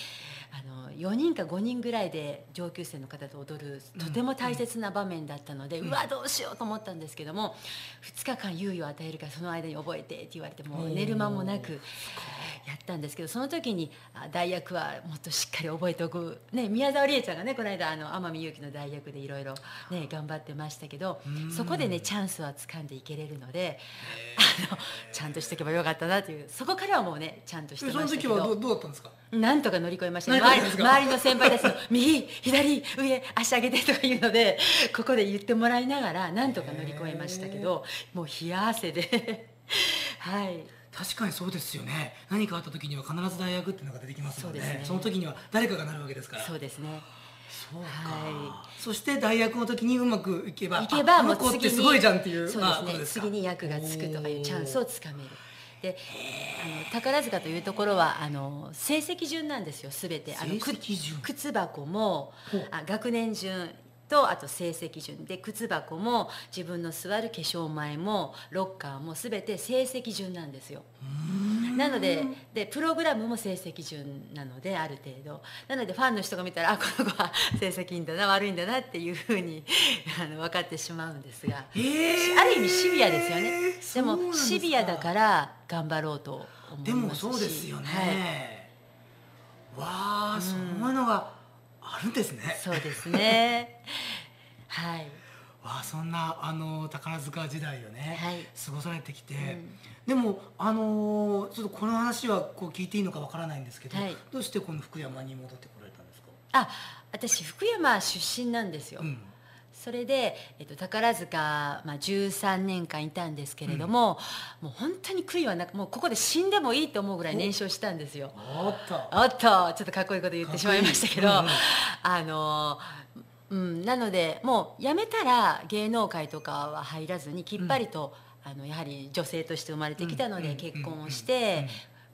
あの4人か5人ぐらいで上級生の方と踊るとても大切な場面だったので、うわどうしようと思ったんですけども2日間猶予を与えるからその間に覚えてって言われてもう寝る間もなくやったんですけどその時にあ代役はもっとしっかり覚えておく、ね、宮沢りえちゃんがねこの間あの天海祐希の代役でいろいろね頑張ってましたけどそこでねチャンスは掴んでいけれるのであのちゃんとしておけばよかったなというそこからはもうねちゃんとしてましたけど。時はどうどうだったんですか？なんとか乗り越えましたね。周り周りの先輩たちの右左上足上げてとか言うので *laughs* ここで言ってもらいながらなんとか乗り越えましたけどもう冷や汗で。*laughs* はい。確かにそうですよね。何かあった時には必ず大学っていうのが出てきますのでそうですね。その時には誰かがなるわけですから。そうですね。そうか、はそして大学の時にうまくいけばいけばあもうってすごいじゃんっていうそうまあですね。ことですか。次に役がつくとかいうチャンスをつかめるであの宝塚というところはあの成績順なんですよ全て。あの靴箱もあ学年順とあと成績順。で靴箱も自分の座る化粧前もロッカーも全て成績順なんですよ。なのででプログラムも成績順なのである程度。なのでファンの人が見たらあこの子は成績いいんだな悪いんだなっていうふうに *laughs* あの分かってしまうんですが、えー。ある意味シビアですよね。でもシビアだから頑張ろうと思いでますし。もそうですよね、はい。わあ、そういうのがあるんですね。そうですね。*laughs* はい。わあそんなあの宝塚時代をね、はい。過ごされてきて、ん。でもあのーちょっとこの話はこう聞いていいのかわからないんですけど、はい。どうしてこの福山に戻ってこられたんですか、あ私福山出身なんですよ、うんそれで、えっと、宝塚、まあ、13年間いたんですけれども、もう本当に悔いはなくもうここで死んでもいいと思うぐらい燃焼したんですよ。おっと。おっと。ちょっとかっこいいこと言ってしまいましたけど、かっこいい。あのうん、なのでもう辞めたら芸能界とかは入らずにきっぱりとあのやはり女性として生まれてきたのうん。で結婚をしうん。て、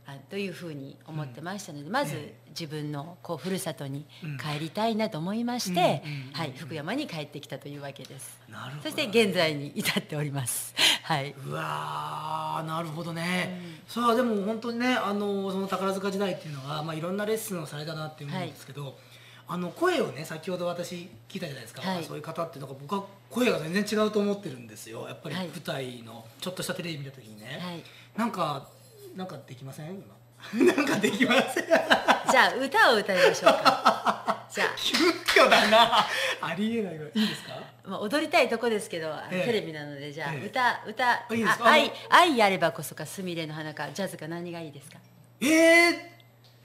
あというふうに思ってましたので、まずえ自分のこうふるさとにうん。帰りたいなと思いまして、うんうんうんはい、福山に帰ってきたというわけです。なるほど。そして現在に至っております。*laughs* はい。うわーなるほどね、さあでも本当にねあのその宝塚時代っていうのは、まあ、いろんなレッスンをされたなって思うんですけど、あの声をね先ほど私聞いたじゃないですか、はい。そういう方ってなんか僕は声が全然違うと思ってるんですよ。やっぱりはい。舞台のちょっとしたテレビ見た時にね、はい。なんかなんかできません？今なんかできません。じゃあ歌を歌いましょうか。じゃ急遽だな。ありえないい。いいですか？あ、まあ、踊りたいとこですけど、ええ。テレビなのでじゃあ、ええ。歌歌いい愛愛やればこそかすみれの花かジャズか何がいいですか？えー、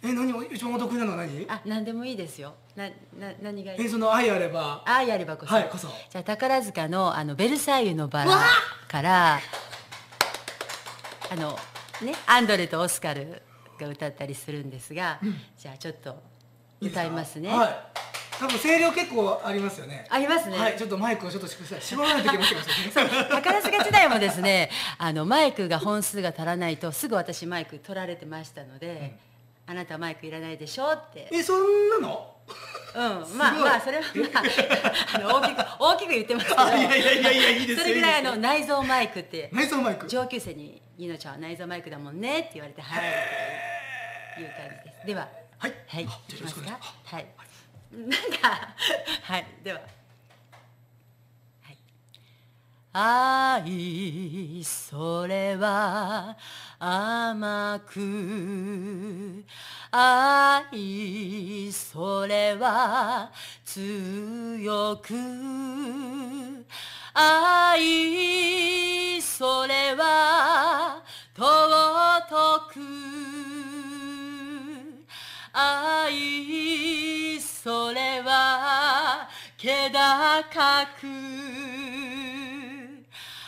え何一番お得意なのは何？あ何でもいいですよ。なな何がいい？えその愛あれば。愛やればこそ。はいこそ。じゃあ宝塚のあのベルサイユのバラわからあのねアンドレとオスカルが歌ったりするんですが、じゃあちょっと歌いますね。はい。多分声量結構ありますよね。ありますね。はい。ちょっとマイクをちょっと絞らないといけません *laughs* 宝塚時代もですねあのマイクが本数が足らないとすぐ私マイク取られてましたので、あなたはマイクいらないでしょって。えそんなの？うん。まあまあそれはまあ *laughs* あの大きく大きく言ってますけどあいやいやいやいやいいですよそれぐらいあの内蔵マイクって内蔵マイク。上級生に「ゆのちゃんは内蔵マイクだもんね」って言われて「はい」いう感じです。では。はい。はい。あいきますか？はい。なんか *laughs* はい。では。愛それは甘く。愛それは強く。愛それは尊く愛それは気高く。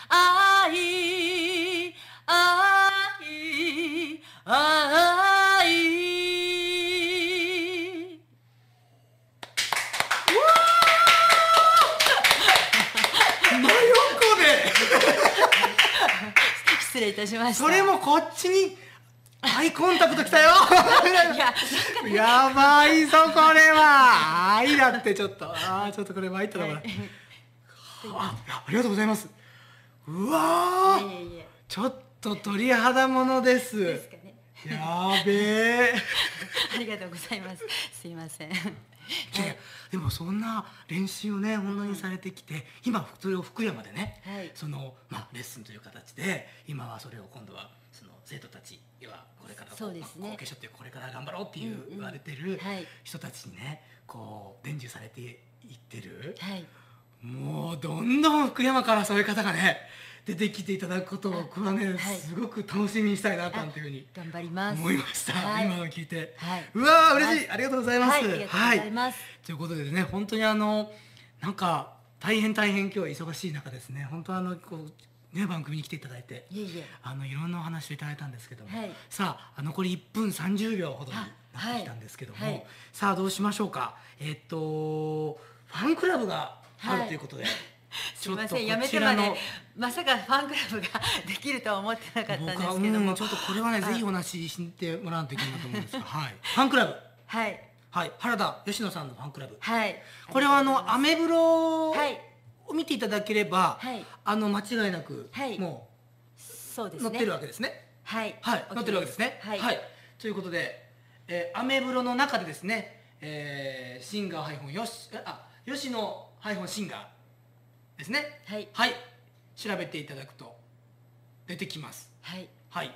愛愛愛真横で。*laughs* 失礼いたしました。それもこっちにアイコンタクトきたよ。いややばいぞこれは。愛だってちょっと。あーちょっとこれ参ったなこれ。あありがとうございます。うわちょっと鳥肌ものです。ですかね。やべえ。*laughs* ありがとうございます。すいません。いやいやでもそんな練習をね本当にされてきて今それを福山でね、はい。その、まあ、レッスンという形で今はそれを今度はその生徒たちはこれからこそうですね。まあ後継者これから頑張ろうっていう言われてるはい。人たちにねこう伝授されていってる、はい。もうどんどん福山からそういう方がね出てきていただくことを僕はね、はい。すごく楽しみにしたいななんていうふうに頑張ります。思いました、はい。今の聞いて、はい。うわー嬉しい、ありがとうございます、はい。ということでね本当にあのなんか大変大変今日は忙しい中ですね。本当あのこうね番組に来ていただいていえいえ。あのいろんなお話をいただいたんですけども、はい。さあ残り1分30秒ほどになってきたんですけども、はい。はいさあどうしましょうか。えっとファンクラブがあるということで、*laughs* すいませんちょっとやめてまでまさかファンクラブができるとは思ってなかったんですけども。うんちょっとこれはねぜひお話ししてもらわないといけないと思うんですが、はい、*laughs* ファンクラブ。はい。はい。原田吉野さんのファンクラブ。はい。これはあのアあメブロはいを見ていただければ、はい。あの間違いなく、はい。もそうですね。う載ってるわけですね。はい。はい、載ってるわけですね。はい、ということで、えーアメブロの中でですね、えーシンガーハイフンよしあ吉野ハイフンシンガーですね。はい。はい、調べていただくと出てきます。はい。はい。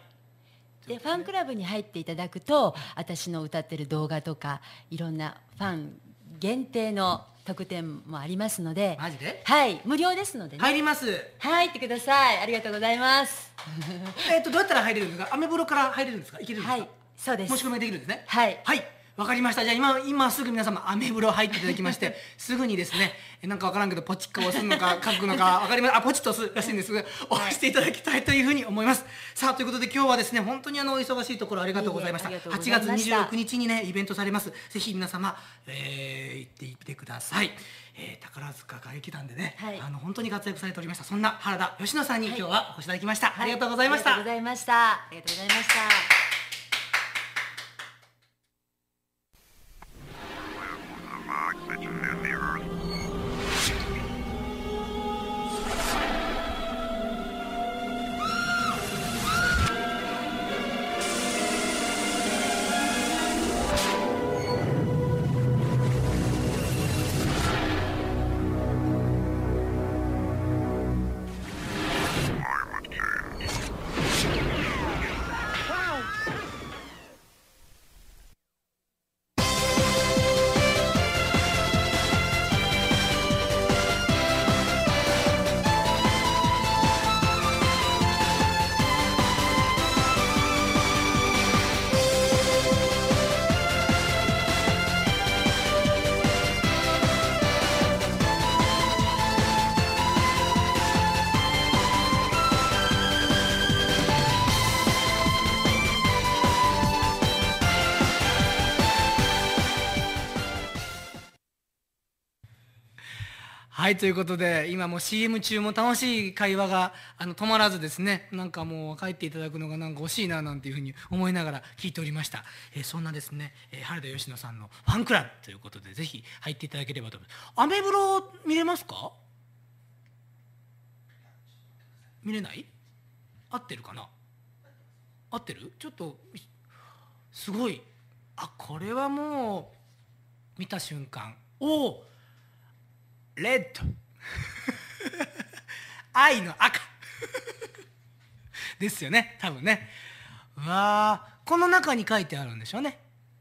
でファンクラブに入っていただくと私の歌ってる動画とかいろんなファン限定の特典もありますのでマジで？はい無料ですのでね入ります。入ってくださいありがとうございます *laughs* えっとどうやったら入れるんですか？アメブロから入れるんですか？いけるんですか？はいそうです申し込みができるんですね。はいはい、わかりました。じゃあ今今すぐ皆様アメブロ入っていただきまして *laughs* すぐにですねえなんかわからんけどポチッか押すのか *laughs* 書くのかわかりますあポチッと押すらしいんですが押していただきたいというふうに思います。さあということで今日はですね本当にあのお忙しいところありがとうございました。いえいえありがとうご8月ざいました。26日にねイベントされます。ぜひ皆様、えー行ってみてください、えー宝塚歌劇団でね、はい。あの本当に活躍されておりました。そんな原田佳乃さんに今日はお越しいただきました、はありがとうございました、ありがとうございました。ありがとうございましたはいということで今もう CM 中も楽しい会話があの止まらずですねなんかもう帰っていただくのがなんか惜しいななんていうふうに思いながら聞いておりました、えーそんなですね、えー原田佳乃さんのファンクラブということでぜひ入っていただければと思います。アメブロ見れますか？見れない？合ってるかな？合ってる？ちょっとすごい。あこれはもう見た瞬間。おおレッド。愛の赤。ですよね多分ね。わーこの中に書いてあるんでしょうね。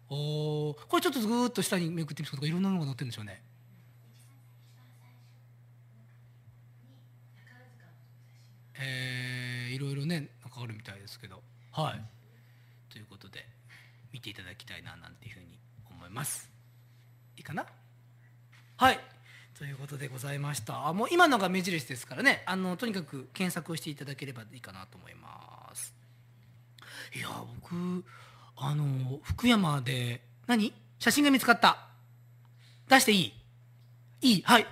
おおこれちょっとぐーっと下にめくってみるとかいろんなものが載ってるんでしょうね。えー、いろいろねなんかあるみたいですけど。はい。ということで見ていただきたいななんていうふうに思います。いいかな？はい。ということでございました。あもう今のが目印ですからね。あのとにかく検索をしていただければいいかなと思います。いや僕あの福山で何？写真が見つかった。出していい？いい？はい。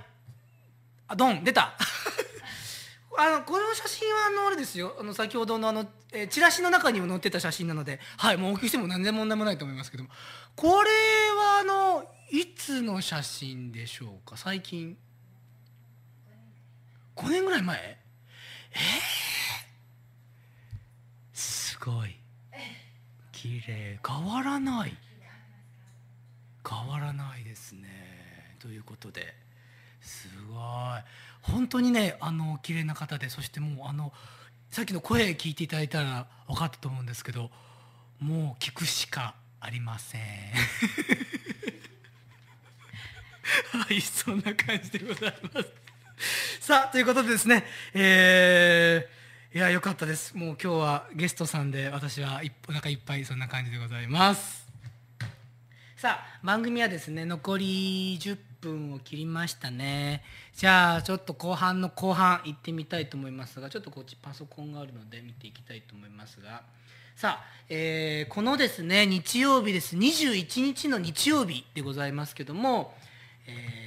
あドン！出た。*laughs* あのこの写真はあのあれですよ。あの先ほどのあの、えーチラシの中にも載ってた写真なので。はいもうお聞きしても何でも問題もないと思いますけども。これはあのいつの写真でしょうか？最近。5年ぐらい前？えー、すごい。綺麗。変わらない。変わらないですね。ということで。すごい。本当にねあの綺麗な方でそしてもうあのさっきの声聞いていただいたら分かったと思うんですけどもう聞くしかありません。はいそんな感じでございます。さあということでですねえーいや良かったです。もう今日はゲストさんで私はお腹いっぱいそんな感じでございます。さあ番組はですね残り10分を切りましたね。じゃあちょっと後半の後半行ってみたいと思いますがちょっとこっちパソコンがあるので見ていきたいと思いますが。さあ、えーこのですね日曜日です。21日の日曜日でございますけども、えー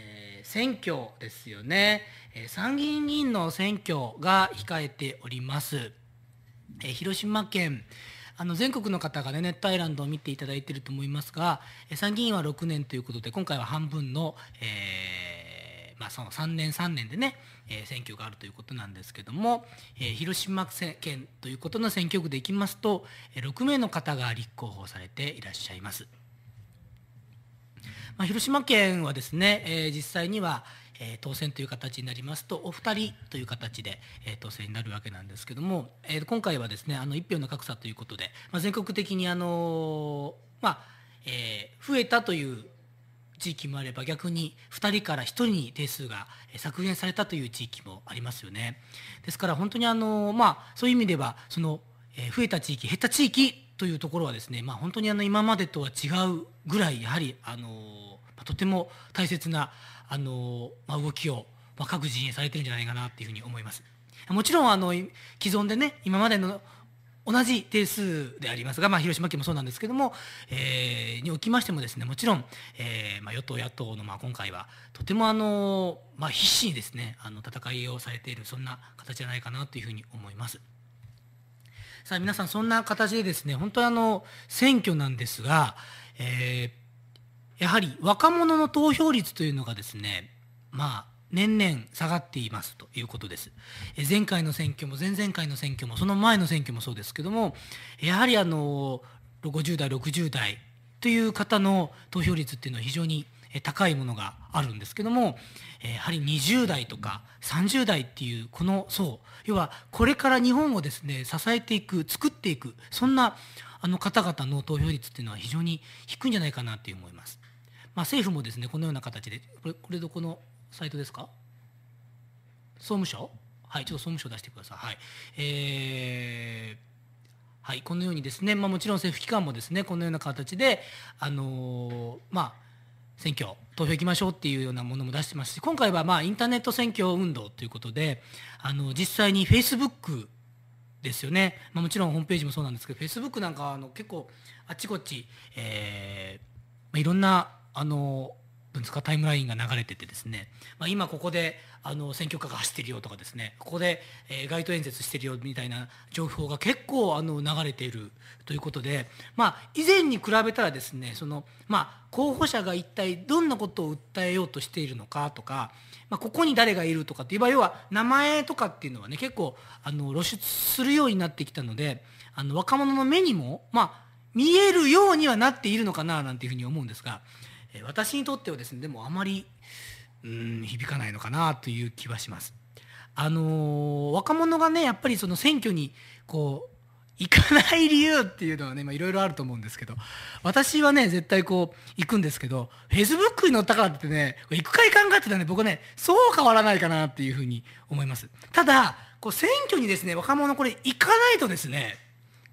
選挙ですよね、え参議院議員の選挙が控えております。え広島県あの全国の方がねネットアイランドを見ていただいていると思いますがえ参議院は6年ということで今回は半分の、えーまあ、その3年3年でね、え選挙があるということなんですけども、え広島県ということの選挙区でいきますと、え6名の方が立候補されていらっしゃいます。まあ、広島県はですね、えー実際には、えー当選という形になりますとお二人という形で、えー当選になるわけなんですけども、えー今回はですねあの一票の格差ということで、まあ、全国的にあのまあえー増えたという地域もあれば逆に2人から1人に定数が削減されたという地域もありますよね。ですから本当にあの、まあ、そういう意味ではその、え増えた地域減った地域というところはですね、まあ、本当にあの今までとは違うぐらいやはりあのとても大切なあの、まあ、動きを、まあ、各陣営されてるんじゃないかなっていうふうに思います。もちろんあの既存でね今までの同じ定数でありますが、まあ、広島県もそうなんですけども、えーにおきましてもですねもちろん、えーまあ、与党野党の、まあ、今回はとてもあの、まあ、必死にですねあの戦いをされているそんな形じゃないかなというふうに思います。さあ皆さんそんな形でですね本当にあの選挙なんですが、えーやはり若者の投票率というのがですねまあ年々下がっていますということです。前回の選挙も前々回の選挙もその前の選挙もそうですけどもやはりあの50代60代という方の投票率っていうのは非常に高いものがあるんですけどもやはり20代とか30代っていうこの層要はこれから日本をですね支えていく作っていくそんなあの方々の投票率っていうのは非常に低いんじゃないかなって思います。まあ、政府もですねこのような形でこれこれどこのサイトですか？総務省？はいちょっと総務省出してください。はい。えーはい、このようにですね、まあ、もちろん政府機関もですねこのような形で、あのーまあ、選挙投票行きましょうっていうようなものも出してますし今回はまあインターネット選挙運動ということであの実際にフェイスブックですよね、まあ、もちろんホームページもそうなんですけどフェイスブックなんかあの結構あっちこっち、えーまあ、いろんなあのなんですかタイムラインが流れててですね、まあ、今ここであの選挙カーが走ってるよとかですねここで、え街頭演説してるよみたいな情報が結構あの流れているということで、まあ、以前に比べたらですねその、まあ、候補者が一体どんなことを訴えようとしているのかとか、まあ、ここに誰がいるとかっていう場合要は名前とかっていうのはね結構あの露出するようになってきたのであの若者の目にも、まあ、見えるようにはなっているのかななんていうふうに思うんですが、私にとってはですねでもあまりうん響かないのかなという気はします。あのー若者がねやっぱりその選挙にこう行かない理由っていうのはねいろいろあると思うんですけど私はね絶対こう行くんですけどフェイスブックに載ったからってね行くか行かんかってたらね僕ねそう変わらないかなっていうふうに思いますただこう選挙にですね若者これ行かないとですね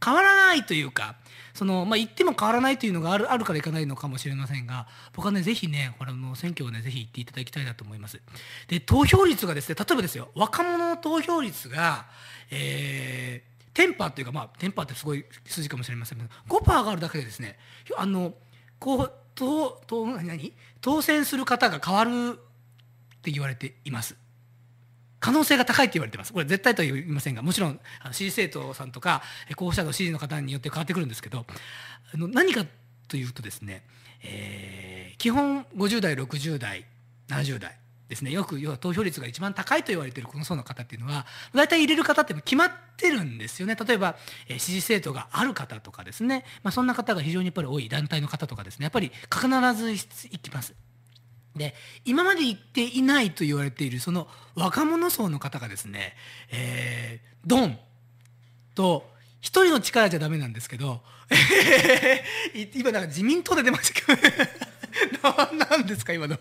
変わらないというかその、まあ、言っても変わらないというのがあるあるから行かないのかもしれませんが僕はねぜひねこれの選挙をねぜひ行っていただきたいなと思います。で投票率がですね例えばですよ若者の投票率がえーテンパーっていうかまあテンパーってすごい数字かもしれませんけど5%があるだけでですねあのこう当当何？当選する方が変わるって言われています。可能性が高いって言われてますこれ絶対とは言いませんがもちろん支持政党さんとか候補者の支持の方によって変わってくるんですけどあの何かというとですね、えー基本50代60代70代ですねよく要は投票率が一番高いと言われているこの層の方っていうのは大体入れる方って決まってるんですよね例えば、えー支持政党がある方とかですね、まあ、そんな方が非常にやっぱり多い団体の方とかですねやっぱり必ず行きます。で今まで行っていないと言われているその若者層の方がですね、えードンと一人の力じゃダメなんですけどい今なんか自民党で出ましたけど *laughs* 何ですか今のは。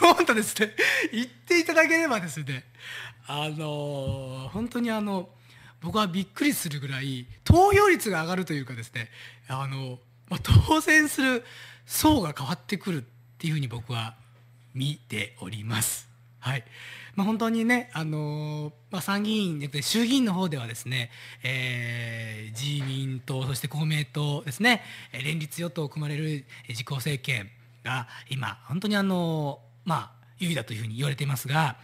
ドンとですね言っていただければですねあのー本当にあの僕はびっくりするぐらい投票率が上がるというかですねあの、まあ、当選する層が変わってくるっていうふうに僕は見ております。はいまあ、本当にね、あのーまあ、参議院で衆議院の方ではですね、えー自民党そして公明党ですね連立与党を組まれる自公政権が今本当にあのーまあ優位だというふうに言われていますが、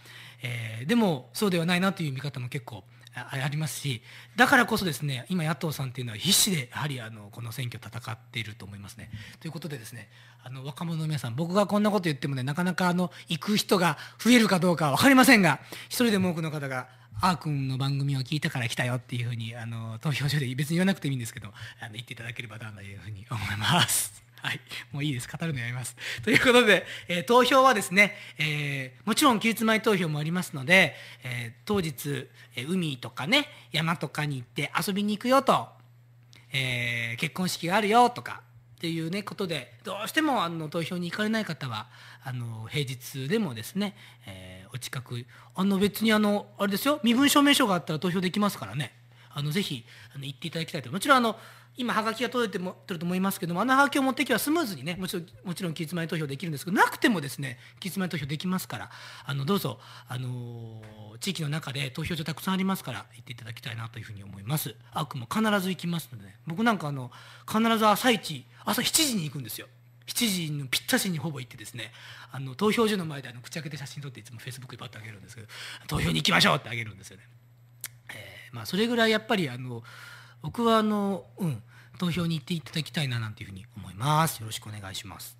えーでもそうではないなという見方も結構ありますしだからこそですね今野党さんっていうのは必死でやはりあのこの選挙戦っていると思いますね。ということでですねあの若者の皆さん僕がこんなこと言ってもねなかなかあの行く人が増えるかどうかは分かりませんが一人でも多くの方があーくんの番組を聞いたから来たよっていうふうにあの投票所で別に言わなくてもいいんですけどあの言っていただければなというふうに思います。はい、もういいです語るのやめます。ということで、えー投票はですね、えーもちろん期日前投票もありますので、えー当日、え海とかね山とかに行って遊びに行くよと、え結婚式があるよとかっていうねことでどうしてもあの投票に行かれない方はあの平日でもですね、えお近くあの別にあのあれですよ身分証明書があったら投票できますからねあのぜひあの行っていただきたいと。もちろんあの今はがきが届いても取ると思いますけどもあのはがきを持っていけばスムーズにねもちろんもちろん期日前投票できるんですけどなくてもですね期日前投票できますからあのどうぞあの地域の中で投票所たくさんありますから行っていただきたいなというふうに思います。あくも必ず行きますので、ね僕なんかあの必ず朝一朝7時に行くんですよ。7時のぴったしにほぼ行ってですねあの投票所の前であの口開けて写真撮っていつもフェイスブックにバッとあげるんですけど投票に行きましょうってあげるんですよね。まあ、それぐらいやっぱりあの僕はあの、うん、投票に行っていただきたいななんていうふうに思います。よろしくお願いします。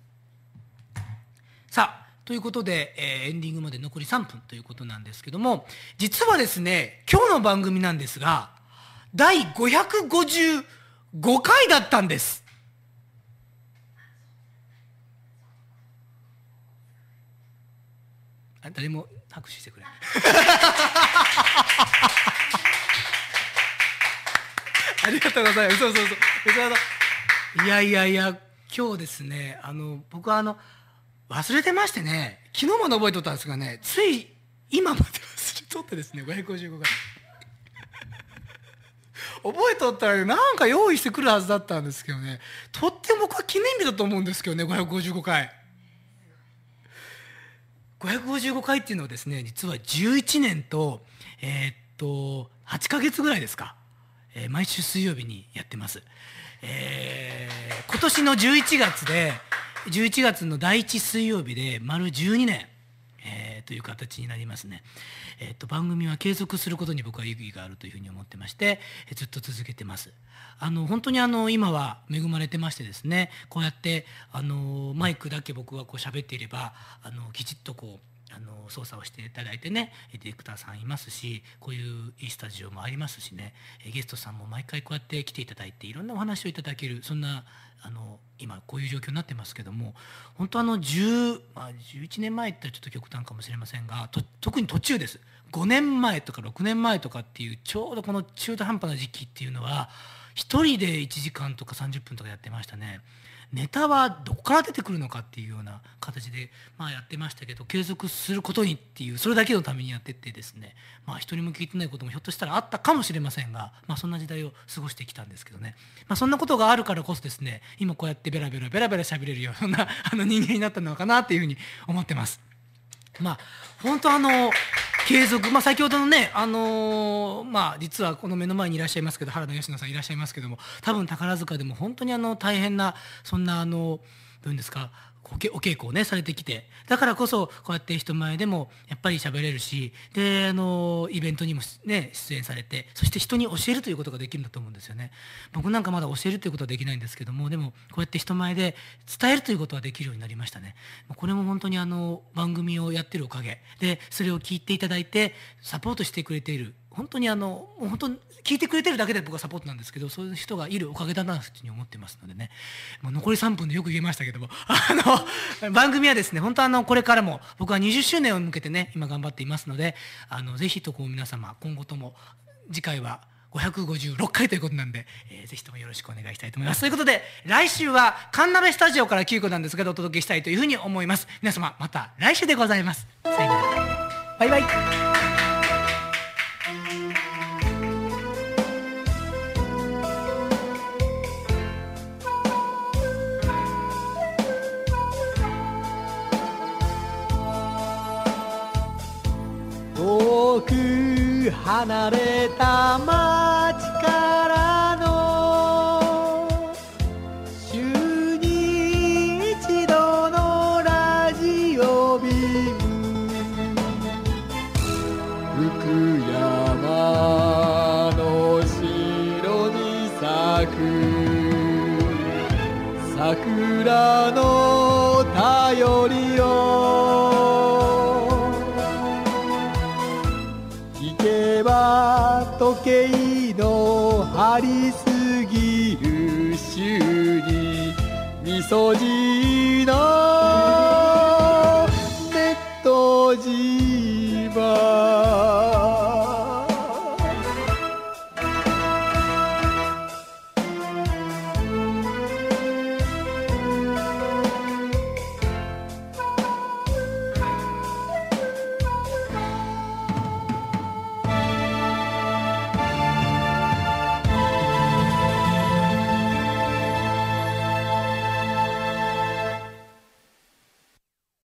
さあということで、えーエンディングまで残り3分ということなんですけども実はですね今日の番組なんですが第555回だったんです。あ誰も拍手してくれ *laughs* ありがとうございます。そうそうそういやいやいや今日ですねあの僕はあの忘れてましてね昨日まで覚えとったんですがねつい今まで忘れとってですね555回。覚えとったらなんか用意してくるはずだったんですけどねとっても僕は記念日だと思うんですけどね555回。555回っていうのはですね実は11年とえーっと8ヶ月ぐらいですか、えー毎週水曜日にやってます、えー今年の11月で11月の第1水曜日で丸12年、えーという形になりますね、えーっと番組は継続することに僕は意義があるというふうに思ってまして、えーずっと続けてます。あの本当にあの今は恵まれてましてですねこうやってあのマイクだけ僕がこう喋っていればあのきちっとこうあの操作をしていただいてねディレクターさんいますしこういういいスタジオもありますしねゲストさんも毎回こうやって来ていただいていろんなお話をいただけるそんなあの今こういう状況になってますけども本当あの10、まあ、11年前ってったらちょっと極端かもしれませんが特に途中です5年前とか6年前とかっていうちょうどこの中途半端な時期っていうのは一人で1時間とか30分とかやってましたね。ネタはどこから出てくるのかっていうような形で、まあ、やってましたけど継続することにっていうそれだけのためにやってってですね、まあ、一人も聞いてないこともひょっとしたらあったかもしれませんが、まあ、そんな時代を過ごしてきたんですけどね、まあ、そんなことがあるからこそですね今こうやってベラベラベラベラ喋れるような *laughs* あの人間になったのかなっていうふうに思ってます。まあ本当あの継続、まあ、先ほどのね、あのーまあ、実はこの目の前にいらっしゃいますけど原田佳乃さんいらっしゃいますけども多分宝塚でも本当にあの大変なそんなあのどういうんですかお稽古をねされてきて。だからこそこうやって人前でもやっぱり喋れるしであのイベントにもね出演されてそして人に教えるということができるんだと思うんですよね。僕なんかまだ教えるということはできないんですけどもでもこうやって人前で伝えるということはできるようになりましたね。これも本当にあの番組をやってるおかげでそれを聞いていただいてサポートしてくれている本当にあの本当聞いてくれてるだけで僕はサポートなんですけどそういう人がいるおかげだなというふうに思ってますのでねもう残り3分でよく言えましたけども *laughs* あの番組はですね本当あのこれからも僕は20周年を向けてね今頑張っていますのであのぜひとこう皆様今後とも次回は556回ということなんで、えーぜひともよろしくお願いしたいと思います。ということで、来週はカンナベスタジオから9個なんですけど、お届けしたいというふうに思います。皆様、また来週でございます。さよなら。バイバイ。離れた町ありすぎる週にみそじの